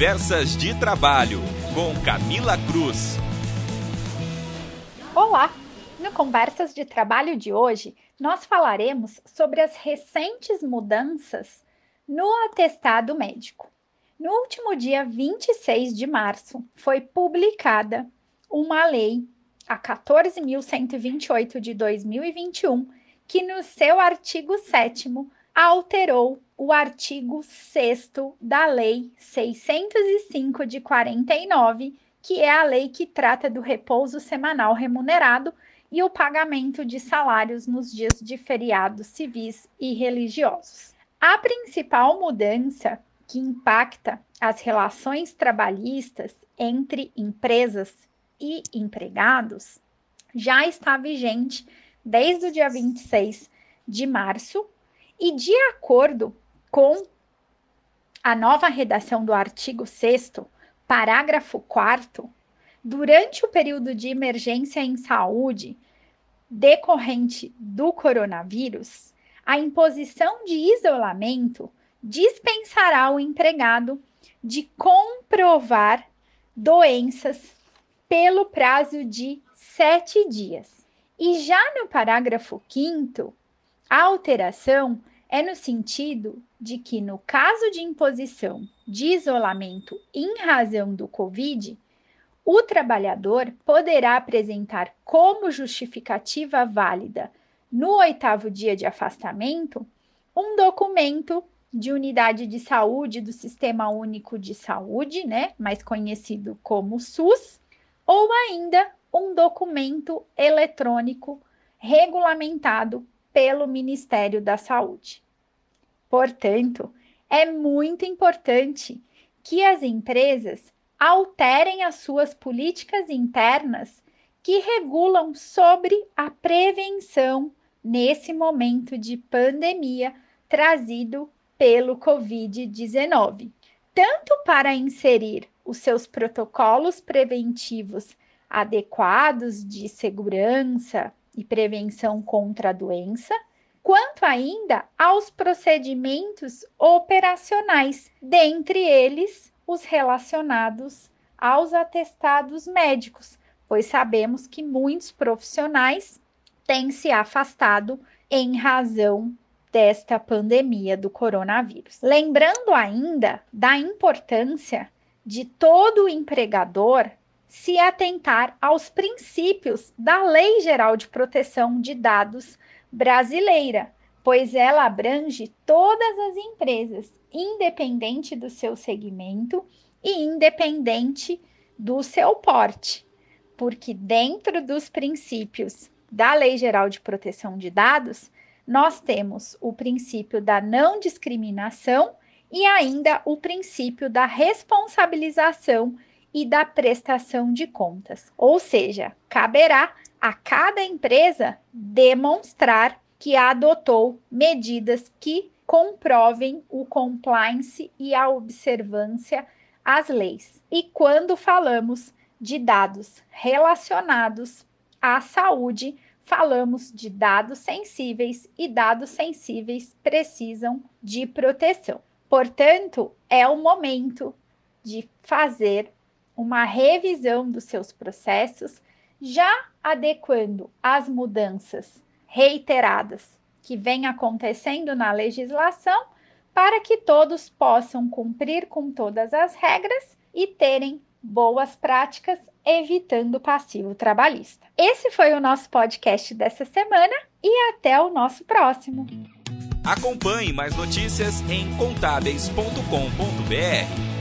Conversas de Trabalho, com Camila Cruz. Olá! No Conversas de Trabalho de hoje, nós falaremos sobre as recentes mudanças no atestado médico. No último dia 26 de março, foi publicada uma lei, a 14.128 de 2021, que no seu artigo 7 alterou o artigo 6 da Lei 605 de 49, que é a lei que trata do repouso semanal remunerado e o pagamento de salários nos dias de feriados civis e religiosos. A principal mudança que impacta as relações trabalhistas entre empresas e empregados já está vigente desde o dia 26 de março e, de acordo com a nova redação do artigo 6, parágrafo 4, durante o período de emergência em saúde decorrente do coronavírus, a imposição de isolamento dispensará o empregado de comprovar doenças pelo prazo de sete dias. E já no parágrafo 5, a alteração é no sentido de que, no caso de imposição de isolamento em razão do Covid, o trabalhador poderá apresentar como justificativa válida no oitavo dia de afastamento um documento de unidade de saúde do Sistema Único de Saúde, né, mais conhecido como SUS, ou ainda um documento eletrônico regulamentado pelo Ministério da Saúde. Portanto, é muito importante que as empresas alterem as suas políticas internas que regulam sobre a prevenção nesse momento de pandemia trazido pelo Covid-19, tanto para inserir os seus protocolos preventivos adequados de segurança e prevenção contra a doença, quanto ainda aos procedimentos operacionais, dentre eles os relacionados aos atestados médicos, pois sabemos que muitos profissionais têm se afastado em razão desta pandemia do coronavírus. Lembrando ainda da importância de todo empregador se atentar aos princípios da Lei Geral de Proteção de Dados brasileira, pois ela abrange todas as empresas, independente do seu segmento e independente do seu porte, porque dentro dos princípios da Lei Geral de Proteção de Dados, nós temos o princípio da não discriminação e ainda o princípio da responsabilização e da prestação de contas. Ou seja, caberá a cada empresa demonstrar que adotou medidas que comprovem o compliance e a observância às leis. E quando falamos de dados relacionados à saúde, falamos de dados sensíveis e dados sensíveis precisam de proteção. Portanto, é o momento de fazer uma revisão dos seus processos, já adequando as mudanças reiteradas que vêm acontecendo na legislação, para que todos possam cumprir com todas as regras e terem boas práticas, evitando o passivo trabalhista. Esse foi o nosso podcast dessa semana e até o nosso próximo. Acompanhe mais notícias em contábeis.com.br.